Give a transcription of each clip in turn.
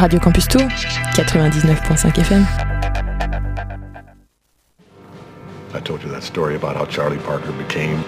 Radio Campus Tour, 99.5 FM. I told you that story about how Charlie Parker became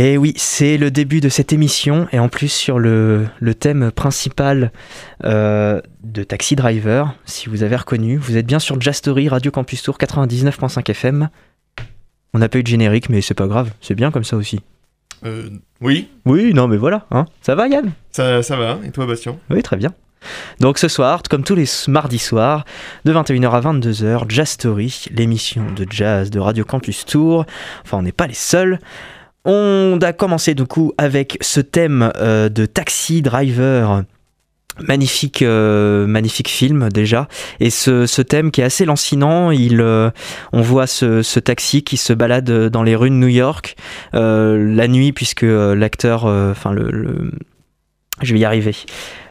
Et oui, c'est le début de cette émission, et en plus sur le, thème principal euh, de Taxi Driver, si vous avez reconnu, vous êtes bien sur Jastory, Radio Campus Tour 99.5 FM. On n'a pas eu de générique, mais c'est pas grave, c'est bien comme ça aussi. Euh, oui. Oui, non, mais voilà, hein. ça va Yann? Ça, ça va, et toi Bastien? Oui, très bien. Donc ce soir, comme tous les mardis soirs, de 21h à 22h, Jazz Story, l'émission de jazz de Radio Campus Tour. Enfin, on n'est pas les seuls. On a commencé du coup avec ce thème euh, de Taxi Driver. Magnifique, euh, film déjà. Et ce, thème qui est assez lancinant, euh, on voit ce, taxi qui se balade dans les rues de New York la nuit puisque l'acteur, enfin le, je vais y arriver.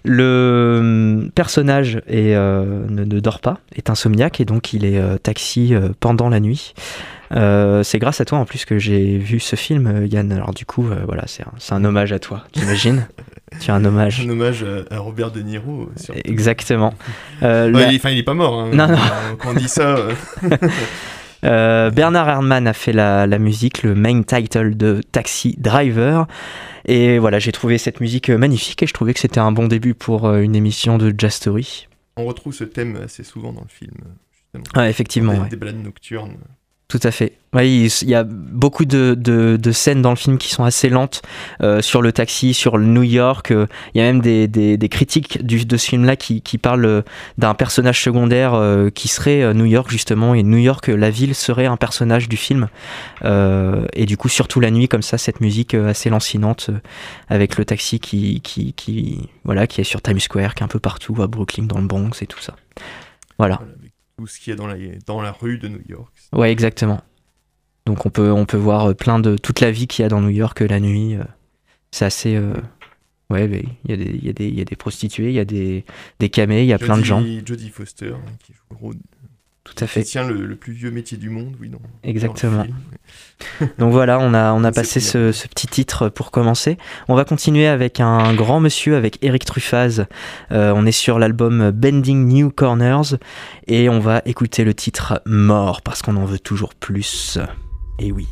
Le personnage ne, dort pas, est insomniaque et donc il est taxi pendant la nuit. Euh, c'est grâce à toi en plus que j'ai vu ce film, euh, Yann. Alors du coup, euh, voilà, c'est un, hommage à toi, t'imagines Tu as un hommage. Un hommage à, Robert De Niro. Exactement. il, il est pas mort. Hein, non, non. Quand on dit ça. Bernard Herrmann a fait la, la, musique, le main title de Taxi Driver. Et voilà, j'ai trouvé cette musique magnifique et je trouvais que c'était un bon début pour une émission de Jazz Story. On retrouve ce thème assez souvent dans le film. Justement. Ah, effectivement. Des, ouais. des balades nocturnes. Tout à fait. Oui, il y a beaucoup de, de, scènes dans le film qui sont assez lentes euh, sur le taxi, sur New York. Euh, il y a même des, des, des critiques du, de ce film-là qui, qui parlent euh, d'un personnage secondaire qui serait New York justement. Et New York, la ville, serait un personnage du film. et du coup, surtout la nuit, comme ça, cette musique assez lancinante avec le taxi qui, qui, qui, voilà, qui est sur Times Square, qui est un peu partout, à Brooklyn, dans le Bronx et tout ça. Voilà. Tout ce qui est dans la, dans la rue de New York. Ouais, exactement. Donc on peut, on peut voir euh, plein de toute la vie qu'il y a dans New York euh, la nuit. Euh, c'est assez. Ouais, il y, a des, y, y a des prostituées, il y a des, des camés, il y a plein de gens. Jodie Foster, hein, qui joue le rôle tout à fait. Tient le, le, plus vieux métier du monde, oui, non. Exactement. Donc voilà, on a, on a passé ce, ce, petit titre pour commencer. On va continuer avec un grand monsieur, avec Eric Truffaz. Euh, on est sur l'album Bending New Corners et on va écouter le titre Mort parce qu'on en veut toujours plus. Et oui.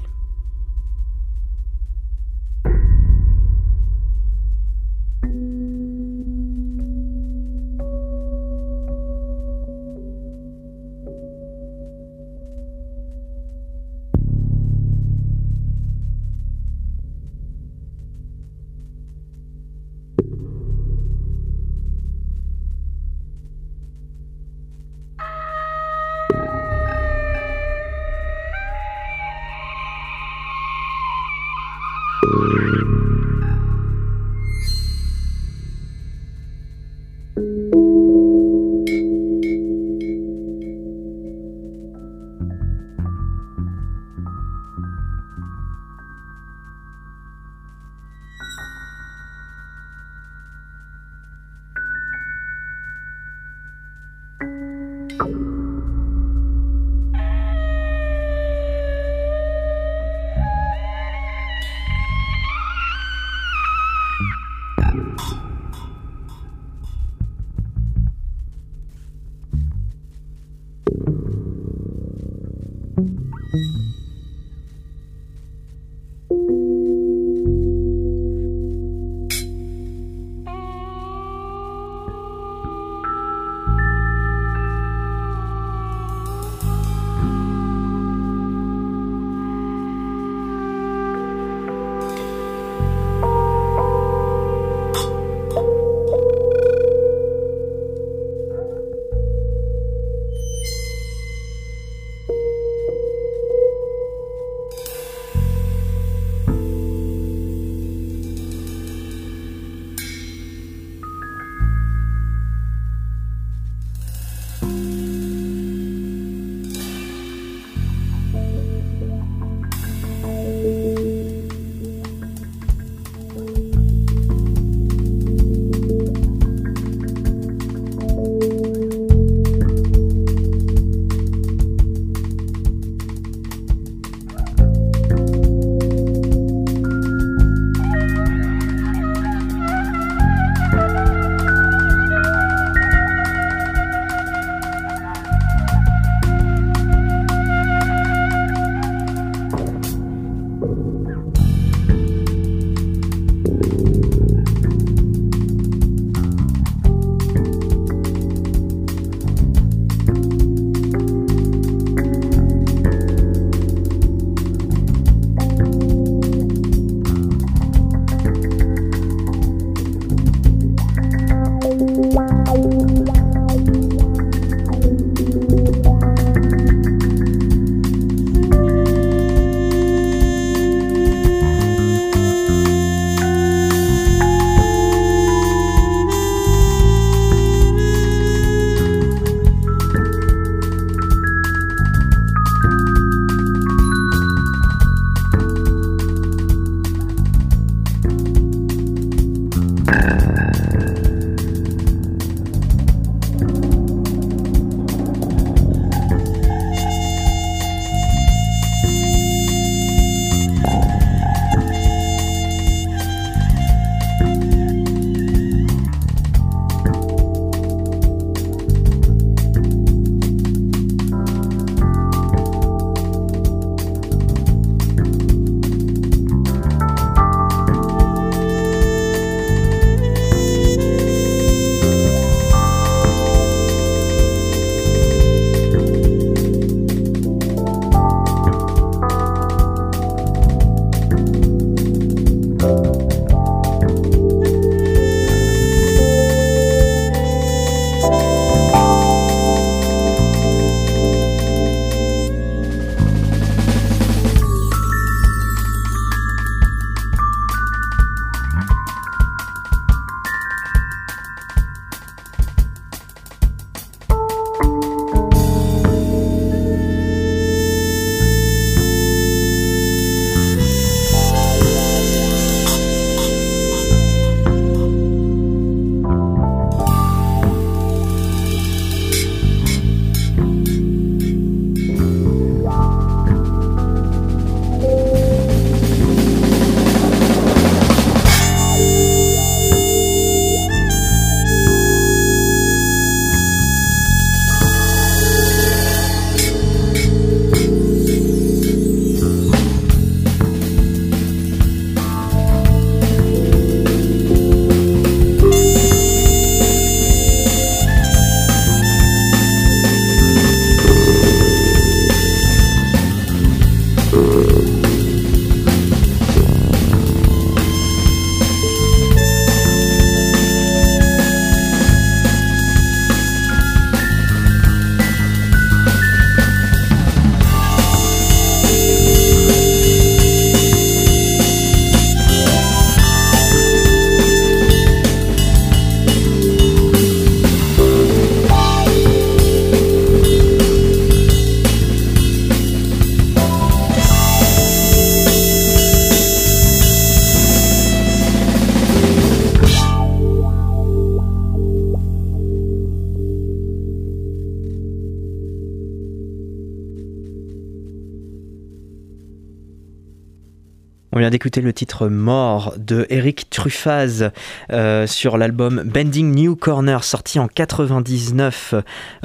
D'écouter le titre Mort de Eric Truffaz euh, sur l'album Bending New Corner sorti en 99,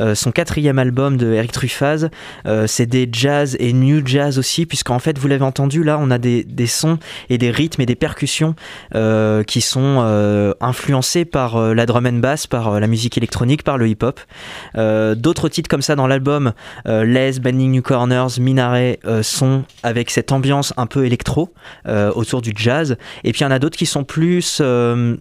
euh, son quatrième album de Eric Truffaz. Euh, c'est des jazz et new jazz aussi, puisqu'en fait vous l'avez entendu là, on a des, sons et des rythmes et des percussions qui sont influencés par la drum and bass, par la musique électronique, par le hip-hop. D'autres titres comme ça dans l'album, Les, Bending New Corners, Minaret, sont avec cette ambiance un peu électro. Autour du jazz. Et puis il y en a d'autres qui sont plus euh,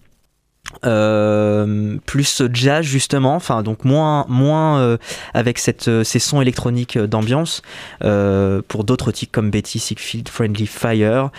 euh, plus jazz justement, enfin donc moins moins avec cette, ces sons électroniques d'ambiance pour d'autres titres comme Betty Siegfried, Friendly Fire.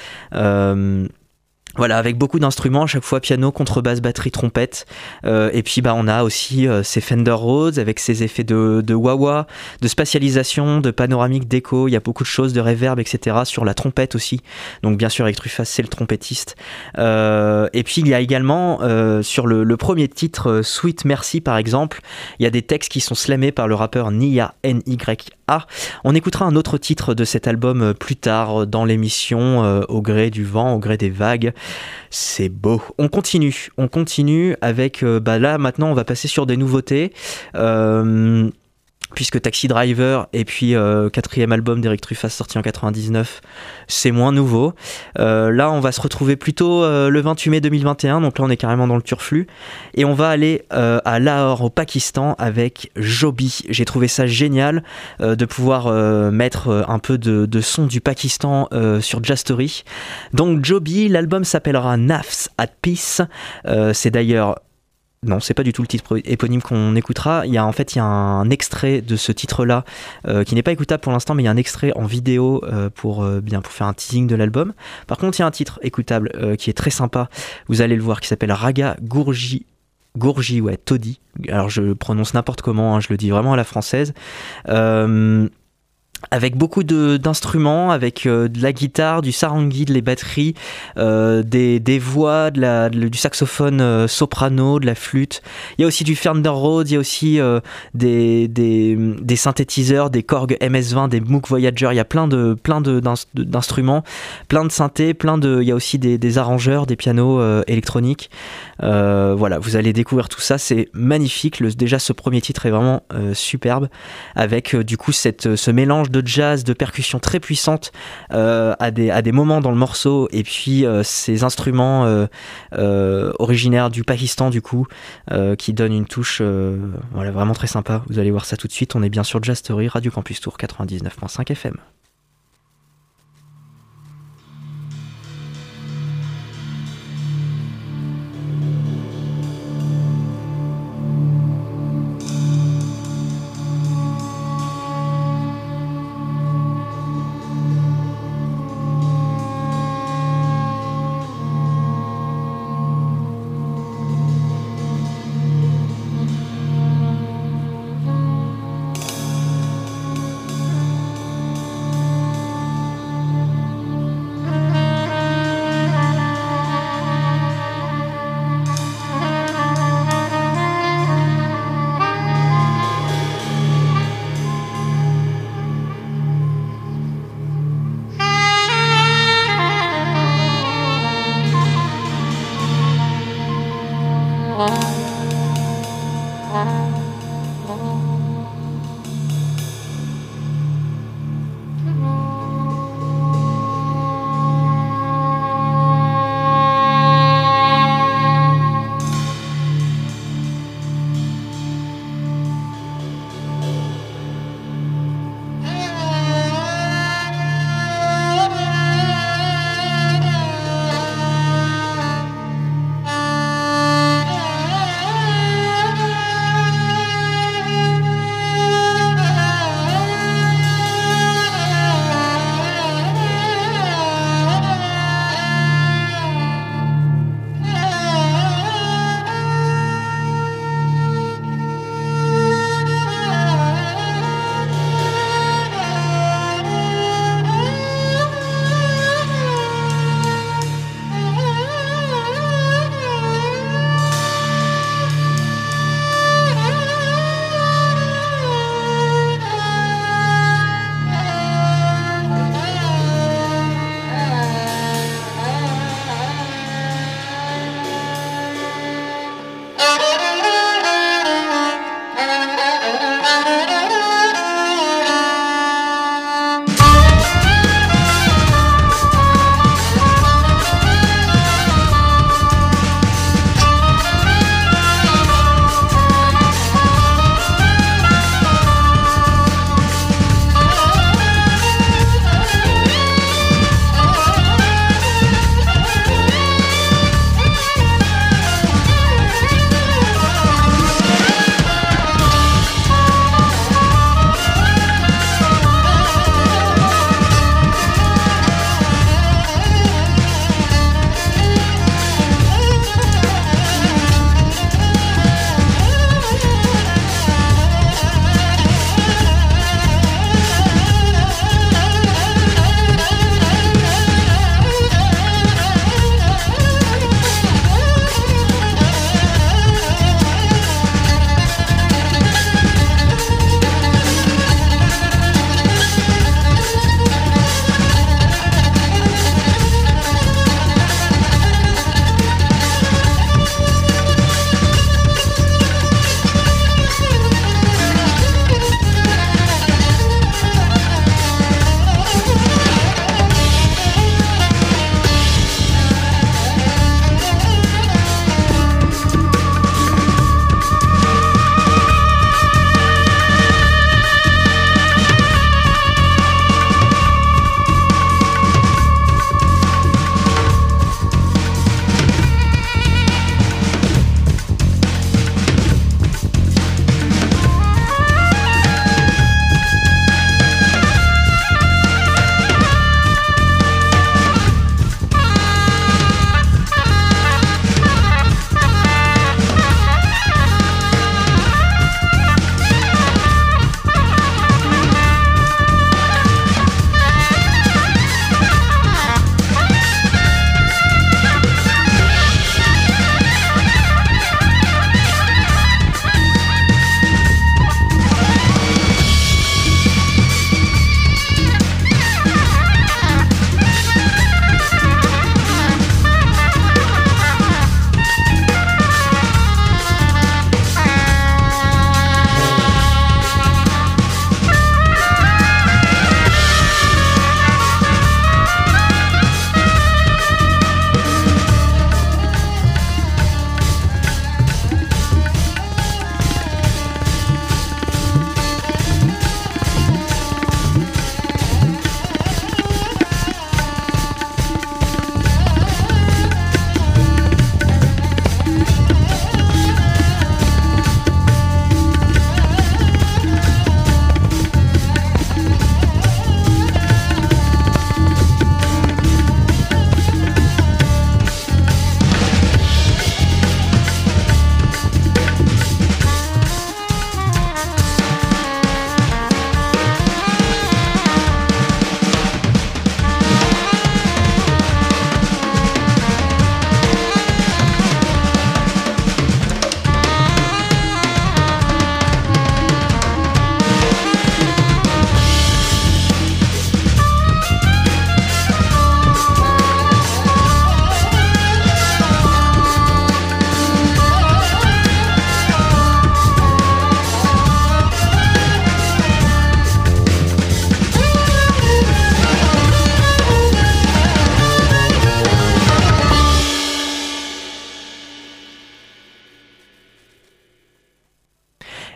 Voilà, avec beaucoup d'instruments, à chaque fois piano, contrebasse, batterie, trompette. Euh, et puis bah, on a aussi euh, ces Fender Rhodes avec ses effets de, de wah-wah, de spatialisation, de panoramique, d'écho. Il y a beaucoup de choses, de reverb, etc. sur la trompette aussi. Donc bien sûr, avec Truffaz, c'est le trompettiste. Euh, et puis il y a également sur le, premier titre, Sweet Merci par exemple, il y a des textes qui sont slamés par le rappeur Nia N-Y-A. On écoutera un autre titre de cet album plus tard dans l'émission, au gré du vent, au gré des vagues. C'est beau. On continue, on continue avec, euh, bah là maintenant on va passer sur des nouveautés. Euh, puisque Taxi Driver et puis euh, quatrième album d'Eric Truffaz sorti en 99, c'est moins nouveau. Euh, là, on va se retrouver plutôt euh, le 28 mai 2021, donc là on est carrément dans le turflu, et on va aller à Lahore au Pakistan avec Joby. J'ai trouvé ça génial de pouvoir mettre un peu de, son du Pakistan sur Jazz Story. Donc Joby, l'album s'appellera Nafs at Peace. c'est d'ailleurs non, c'est pas du tout le titre éponyme qu'on écoutera. Il y a en fait il y a un extrait de ce titre-là euh, qui n'est pas écoutable pour l'instant, mais il y a un extrait en vidéo euh, pour euh, bien faire un teasing de l'album. Par contre, il y a un titre écoutable qui est très sympa. Vous allez le voir qui s'appelle Raga Gourji. Gourji, ouais, Toddy. Alors je prononce n'importe comment, hein, je le dis vraiment à la française avec beaucoup d'instruments, avec euh, de la guitare, du sarangi, de les batteries, euh, des, voix, du saxophone euh, soprano, de la flûte. Il y a aussi du Fender Rhodes, il y a aussi des, des, des, synthétiseurs, des Korg MS-20, des Moog Voyager. Il y a plein de plein d'instruments, plein de synthés, plein de. Il y a aussi des arrangeurs, des pianos électroniques. Voilà, vous allez découvrir tout ça. C'est magnifique. Déjà, ce premier titre est vraiment superbe, avec du coup ce mélange de jazz, de percussions très puissantes euh, à, des, moments dans le morceau, et puis euh, ces instruments euh, originaires du Pakistan, du coup, qui donnent une touche voilà, vraiment très sympa. Vous allez voir ça tout de suite. On est bien sur Jazz Story, Radio Campus Tour 99.5 FM.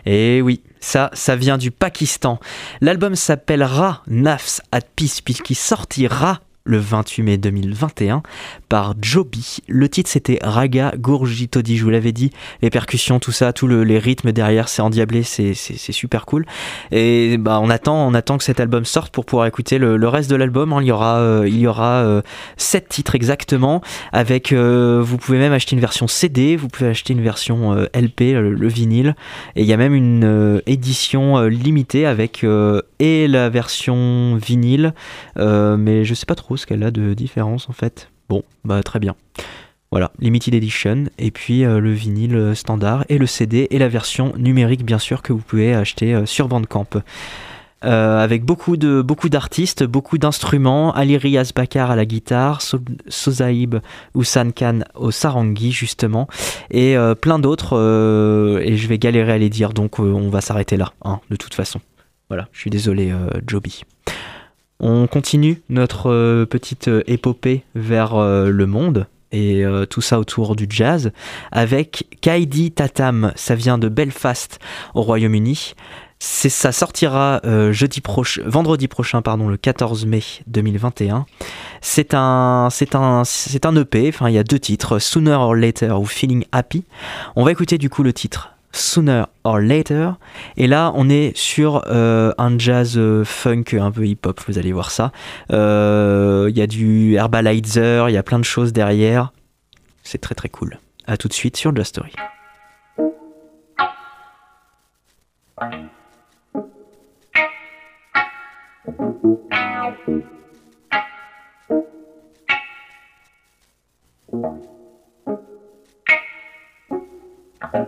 Et oui, ça, ça vient du Pakistan. L'album s'appellera Nafs at Peace puisqu'il sortira le 28 mai 2021 par Joby. Le titre c'était Raga Gourji Todi, je vous l'avais dit, les percussions, tout ça, tous les rythmes derrière, c'est endiablé, c'est super cool. Et bah on attend, que cet album sorte pour pouvoir écouter le, reste de l'album. Hein. Il y aura, euh, il y aura euh, sept titres exactement. Avec, euh, vous pouvez même acheter une version CD, vous pouvez acheter une version LP, le, vinyle, et il y a même une édition limitée avec et la version vinyle, mais je sais pas trop qu'elle a de différence en fait. Bon, bah très bien. Voilà, Limited Edition, et puis euh, le vinyle standard, et le CD, et la version numérique bien sûr que vous pouvez acheter euh, sur Bandcamp. Euh, avec beaucoup de beaucoup d'artistes, beaucoup d'instruments, Ali Riaz Bakar à la guitare, Sozaib Oussan Khan au sarangi justement, et plein d'autres, et je vais galérer à les dire, donc on va s'arrêter là, hein, de toute façon. Voilà, je suis désolé Joby. On continue notre euh, petite euh, épopée vers euh, le monde et tout ça autour du jazz avec Kaidi Tatam, ça vient de Belfast au Royaume-Uni. ça sortira vendredi prochain, pardon, le 14 mai 2021. C'est un, un, c'est un EP. Enfin, il y a deux titres, Sooner or Later ou Feeling Happy. On va écouter du coup le titre Sooner or Later. Et là, on est sur euh, un jazz euh, funk, un peu hip-hop, vous allez voir ça. Euh, il y a du Herbalizer, il y a plein de choses derrière. C'est très très cool. A tout de suite sur Jazz Story. Thank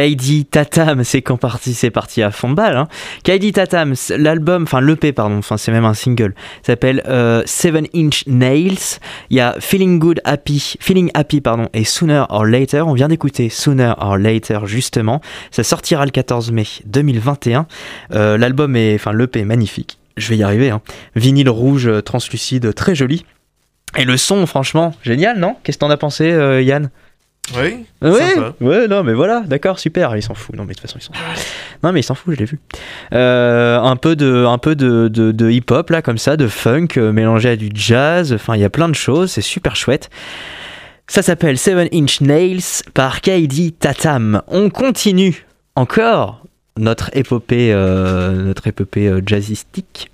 Kaidi Tatam, c'est quand parti, c'est parti à fond de balle. Hein. Kaidi Tatam, l'album, enfin l'EP pardon, enfin c'est même un single, s'appelle euh, Seven Inch Nails. Il y a Feeling Good Happy, Feeling Happy pardon, et Sooner or Later. On vient d'écouter Sooner or Later justement. Ça sortira le 14 mai 2021. Euh, L'album est, enfin l'EP est magnifique. Je vais y arriver. Hein. Vinyle rouge euh, translucide, très joli. Et le son, franchement, génial, non? Qu'est-ce que t'en as pensé, euh, Yann? Oui, Ouais, sympa. ouais, non, mais voilà, d'accord, super. Il s'en fout. Non, mais de toute façon, il s'en fout. Non, mais il s'en fout, je l'ai vu. Euh, un peu de, un peu de, de, de hip-hop là, comme ça, de funk euh, mélangé à du jazz. Enfin, il y a plein de choses. C'est super chouette. Ça s'appelle Seven Inch Nails par Kaidi Tatam. On continue encore notre épopée, euh, notre épopée jazzistique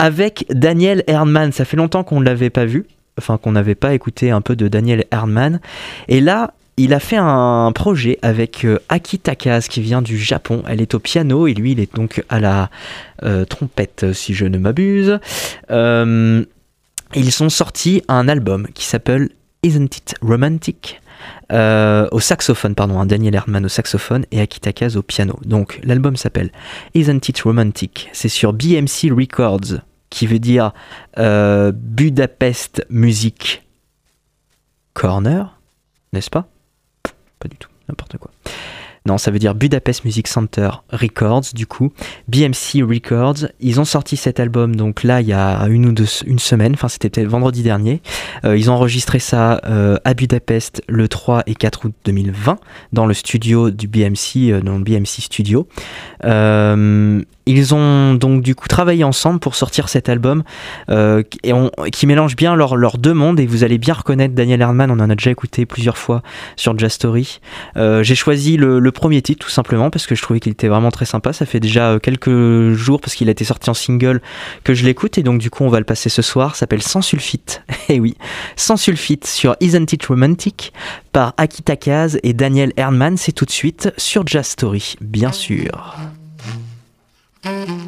avec Daniel Erdmann. Ça fait longtemps qu'on ne l'avait pas vu, enfin qu'on n'avait pas écouté un peu de Daniel Erdmann. Et là, il a fait un projet avec euh, Aki Takase qui vient du Japon. Elle est au piano et lui, il est donc à la euh, trompette, si je ne m'abuse. Euh, ils sont sortis un album qui s'appelle Isn't It Romantic? Euh, au saxophone, pardon, Daniel Erdmann au saxophone et Aki Takase au piano. Donc l'album s'appelle Isn't It Romantic? C'est sur BMC Records, qui veut dire euh, Budapest Music Corner, n'est-ce pas? Du tout, n'importe quoi. Non, ça veut dire Budapest Music Center Records, du coup. BMC Records. Ils ont sorti cet album, donc là, il y a une ou deux, une semaine, enfin, c'était peut-être vendredi dernier. Euh, ils ont enregistré ça euh, à Budapest le 3 et 4 août 2020, dans le studio du BMC, euh, dans le BMC Studio. Ils ont donc du coup travaillé ensemble pour sortir cet album euh, et qui mélange bien leurs leurs deux mondes et vous allez bien reconnaître Daniel Erdmann, on en a déjà écouté plusieurs fois sur Jazz Story. Euh, J'ai choisi le, premier titre tout simplement parce que je trouvais qu'il était vraiment très sympa. Ça fait déjà euh, quelques jours parce qu'il a été sorti en single que je l'écoute et donc du coup on va le passer ce soir. S'appelle Sans sulfite. Et oui, Sans sulfite sur Isn't It Romantic par Aki Takase et Daniel Erdmann. C'est tout de suite sur Jazz Story, bien sûr. Mm-hmm.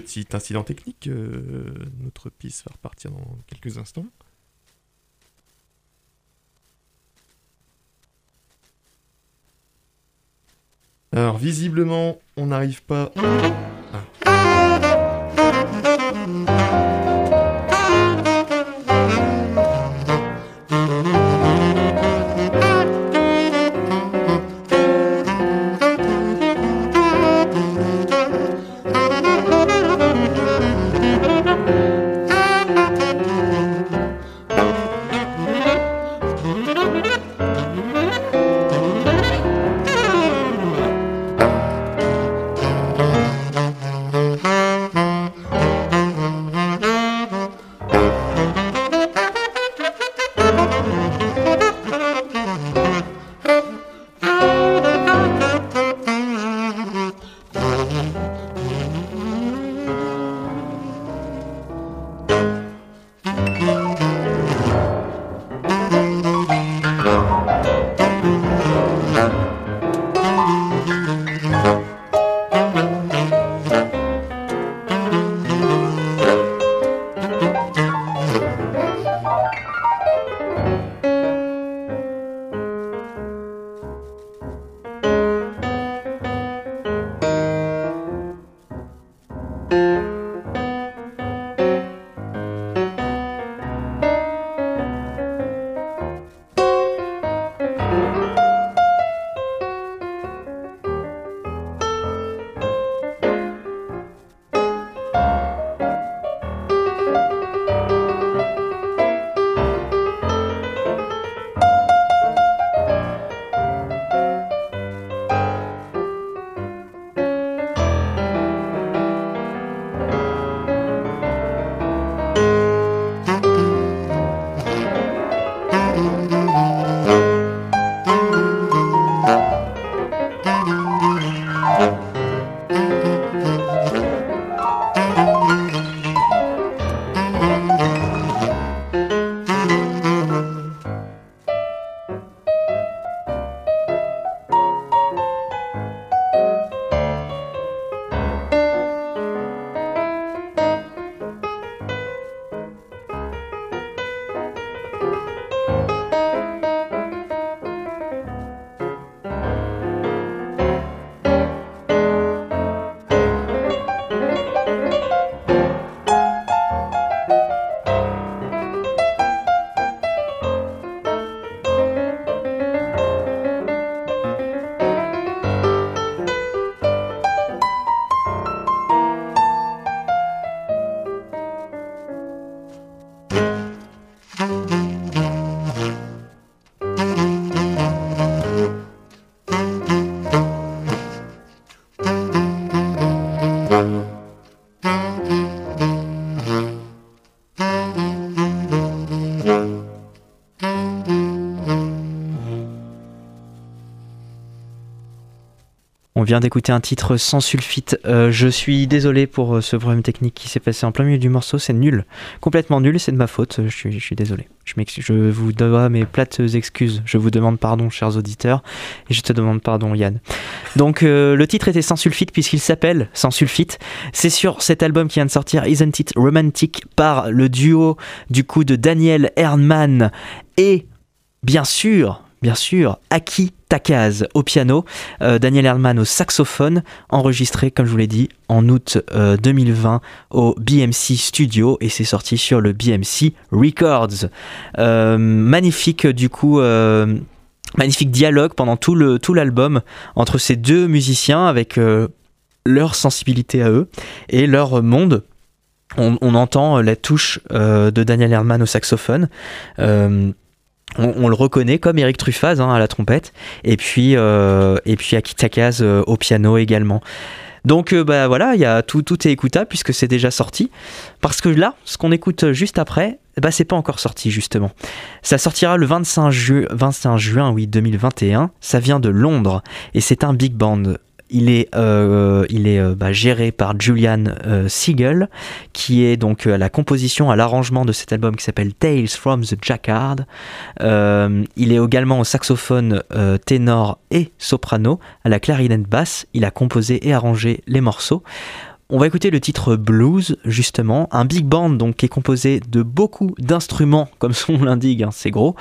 Petit incident technique. euh, notre piste va repartir dans quelques instants. Alors, visiblement, on n'arrive pas. Música vient d'écouter un titre sans sulfite. Euh, je suis désolé pour euh, ce problème technique qui s'est passé en plein milieu du morceau. C'est nul. Complètement nul. C'est de ma faute. Je suis, désolé. Je, je vous dois mes plates excuses. Je vous demande pardon, chers auditeurs. Et je te demande pardon, Yann. Donc, euh, le titre était sans sulfite puisqu'il s'appelle Sans sulfite. C'est sur cet album qui vient de sortir, Isn't It Romantic, par le duo du coup de Daniel Erdmann et bien sûr, bien sûr, Aki Takaz au piano, euh, Daniel Erdmann au saxophone, enregistré, comme je vous l'ai dit, en août euh, 2020 au BMC Studio et c'est sorti sur le BMC Records. Euh, magnifique, du coup. euh, Magnifique dialogue pendant tout l'album entre ces deux musiciens avec euh, leur sensibilité à eux et leur monde. On, entend la touche euh, de Daniel Erdmann au saxophone. On, le reconnaît comme Eric Truffaz hein, à la trompette et puis euh, et puis euh, au piano également. Donc euh, bah voilà, il tout est écoutable puisque c'est déjà sorti. Parce que là, ce qu'on écoute juste après, bah c'est pas encore sorti justement. Ça sortira le 25, ju 25 juin oui 2021. Ça vient de Londres et c'est un big band. Il est, euh, euh, bah, géré par Julian euh, Siegel, qui est donc à la composition, à l'arrangement de cet album qui s'appelle Tales from the Jacquard. Il est également au saxophone ténor et soprano, à la clarinette basse. Il a composé et arrangé les morceaux. On va écouter le titre Blues, justement, un big band donc qui est composé de beaucoup d'instruments, comme son l'indique, hein, c'est gros.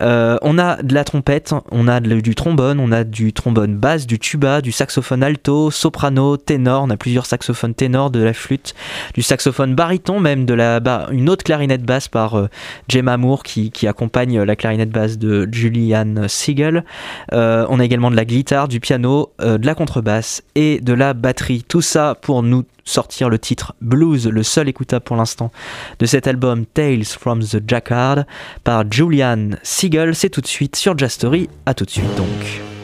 Euh, on a de la trompette, on a du trombone, on a du trombone basse, du tuba, du saxophone alto, soprano, ténor, on a plusieurs saxophones ténors, de la flûte, du saxophone baryton, même de la une autre clarinette basse par euh, Gemma Moore qui, accompagne la clarinette basse de Julian Siegel. Euh, on a également de la guitare, du piano, euh, de la contrebasse et de la batterie. Tout ça pour nous sortir le titre Blues, le seul écoutable pour l'instant de cet album Tales from the Jacquard par Julian Siegel. C'est tout de suite sur Jastory. À tout de suite donc.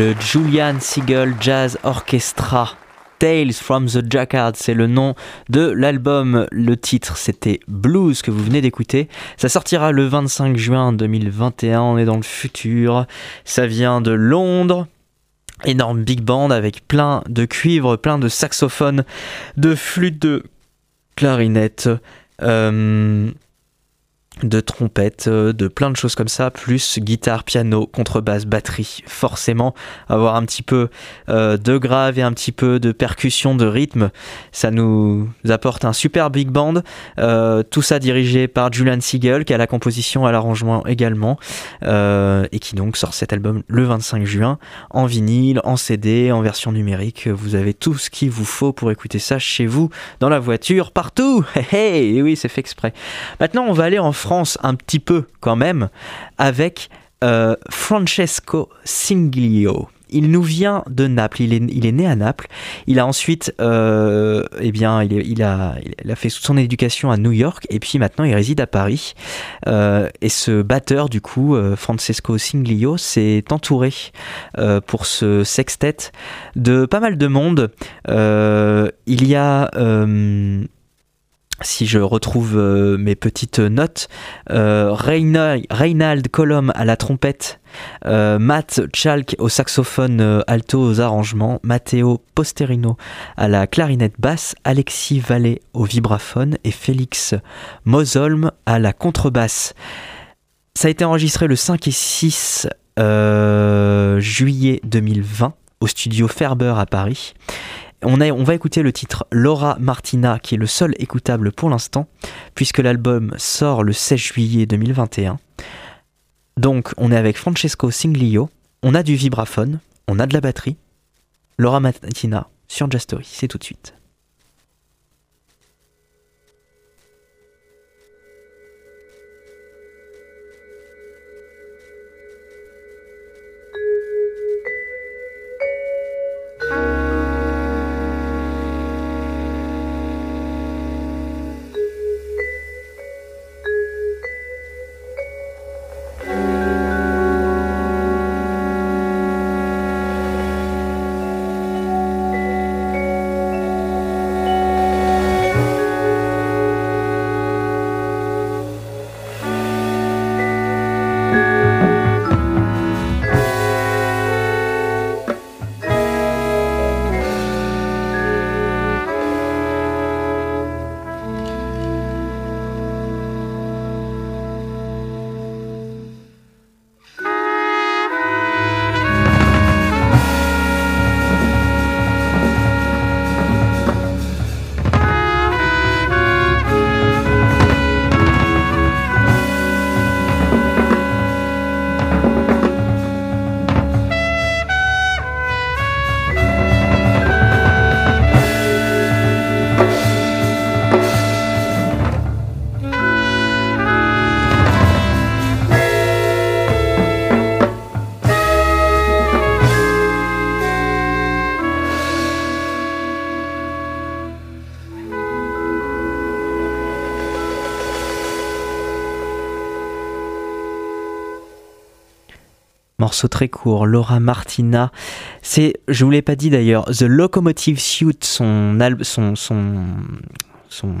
Le Julian Siegel Jazz Orchestra. Tales from the Jacquard, c'est le nom de l'album. Le titre, c'était Blues que vous venez d'écouter. Ça sortira le 25 juin 2021. On est dans le futur. Ça vient de Londres. Énorme big band avec plein de cuivres, plein de saxophones, de flûtes, de clarinettes. Euh, de trompettes, euh, de plein de choses comme ça, plus guitare, piano, contrebasse, batterie. Forcément, avoir un petit peu euh, de grave et un petit peu de percussion, de rythme, ça nous apporte un super big band. Euh, tout ça dirigé par Julian Siegel, qui a la composition et l'arrangement également, et qui donc sort cet album le 25 juin en vinyle, en CD, en version numérique. Vous avez tout ce qu'il vous faut pour écouter ça chez vous, dans la voiture, partout. Hey, hey oui, c'est fait exprès. Maintenant, on va aller en France un petit peu quand même avec euh, Francesco Singlio. Il nous vient de Naples, il est, il est né à Naples. Il a ensuite, euh, eh bien, il, a, il, a, fait son éducation à New York et puis maintenant il réside à Paris. Euh, et ce batteur, du coup, Francesco Singlio, s'est entouré pour ce sextet de pas mal de monde. il y a si je retrouve euh, mes petites notes, euh, Reynald Colom à la trompette, euh, Matt Chalk au saxophone alto aux arrangements, Matteo Posterino à la clarinette basse, Alexis Vallée au vibraphone et Félix Mosolm à la contrebasse. Ça a été enregistré le 5 et 6 juillet 2020 au studio Ferber à Paris. On, va écouter le titre Laura Martina, qui est le seul écoutable pour l'instant, puisque l'album sort le 16 juillet 2021. Donc, on est avec Francesco Singlio, on a du vibraphone, on a de la batterie. Laura Martina sur Jastory, c'est tout de suite. Très court, Laura Martina. C'est, je vous l'ai pas dit d'ailleurs, The Locomotive Suit, son, son, son, son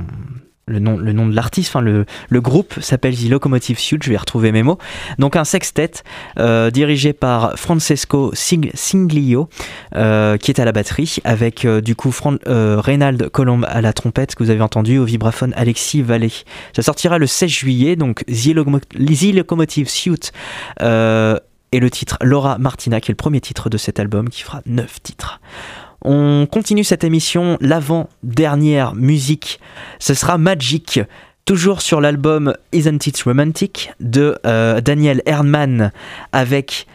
le nom, le nom de l'artiste, enfin le, le, groupe s'appelle The Locomotive Suit, je vais retrouver mes mots. Donc un sextet euh, dirigé par Francesco Singlio, euh, qui est à la batterie, avec euh, du coup Fran Reynald Colombe à la trompette, que vous avez entendu, au vibraphone Alexis Vallée. Ça sortira le 16 juillet, donc The, Locomotive Suit et le titre Laura Martina, qui est le premier titre de cet album, qui fera 9 titres. On continue cette émission, l'avant-dernière musique, ce sera Magic, toujours sur l'album Isn't It Romantic de euh, Daniel Erdmann avec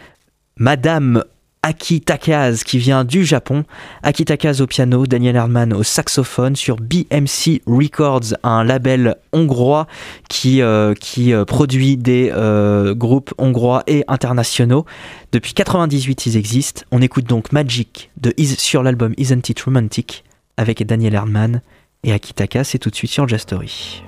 Madame Aki Takaz qui vient du Japon. Aki Takaz au piano, Daniel Erdmann au saxophone sur BMC Records, un label hongrois qui, euh, euh, produit des euh, groupes hongrois et internationaux. Depuis 98, ils existent. On écoute donc Magic de sur l'album Isn't It Romantic avec Daniel Erdmann et Aki Takaz. C'est tout de suite sur Jastory.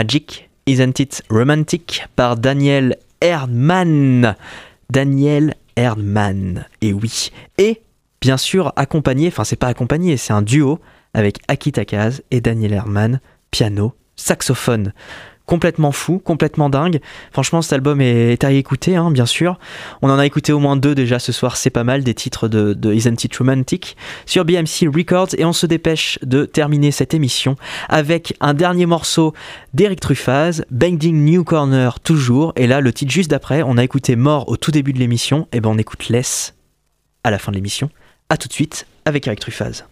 Magic, Isn't It Romantic par Daniel Erdmann. Daniel Erdmann, et oui. Et bien sûr accompagné, enfin c'est pas accompagné, c'est un duo avec Aki Takaz et Daniel Erdmann, piano, saxophone complètement fou, complètement dingue. Franchement, cet album est à écouter, hein, bien sûr. On en a écouté au moins deux déjà ce soir, c'est pas mal, des titres de, Isn't It Romantic? Sur BMC Records. Et on se dépêche de terminer cette émission avec un dernier morceau d'Eric Truffaz, Bending New Corner toujours. Et là, le titre juste d'après, on a écouté Mort au tout début de l'émission, et ben on écoute Less à la fin de l'émission. A tout de suite avec Eric Truffaz.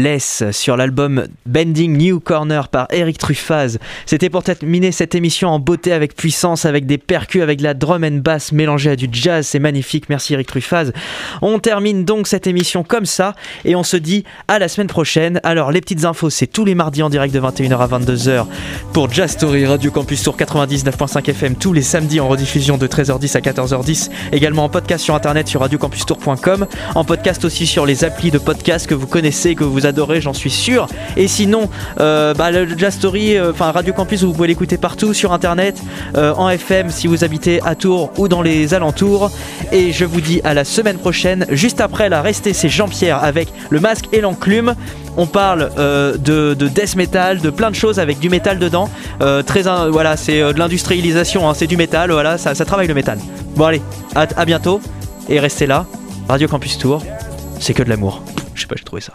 Laisse sur l'album Bending New Corner par Eric Truffaz. C'était pour terminer cette émission en beauté avec puissance, avec des percus, avec de la drum and bass mélangée à du jazz. C'est magnifique. Merci Eric Truffaz. On termine donc cette émission comme ça et on se dit à la semaine prochaine. Alors les petites infos, c'est tous les mardis en direct de 21h à 22h pour Jazz Story Radio Campus Tour 99.5 FM tous les samedis en rediffusion de 13h10 à 14h10. Également en podcast sur internet sur radiocampustour.com, en podcast aussi sur les applis de podcast que vous connaissez que vous adorez, j'en suis sûr. Et sinon, euh, bah, le Jazz Story, euh, enfin Radio Campus, vous pouvez l'écouter partout sur internet, euh, en FM si vous habitez à Tours ou dans les alentours. Et je vous dis à la semaine prochaine. Juste après la restée, c'est Jean-Pierre avec le masque et l'enclume. On parle de, de death metal, de plein de choses avec du métal dedans. Très, voilà, c'est de l'industrialisation, hein, c'est du métal, voilà, ça, travaille le métal. Bon allez, à, bientôt et restez là. Radio Campus Tour, c'est que de l'amour. Je sais pas, j'ai trouvé ça.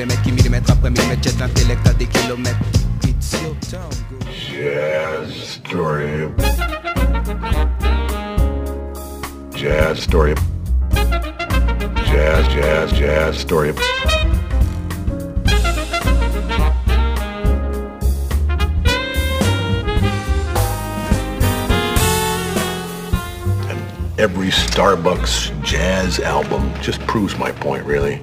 Qui millimètre après millimètre jette l'intellect à des kilomètres. It's your town. Jazz story. Jazz story. Jazz, jazz, jazz story. Every Starbucks jazz album just proves my point, really.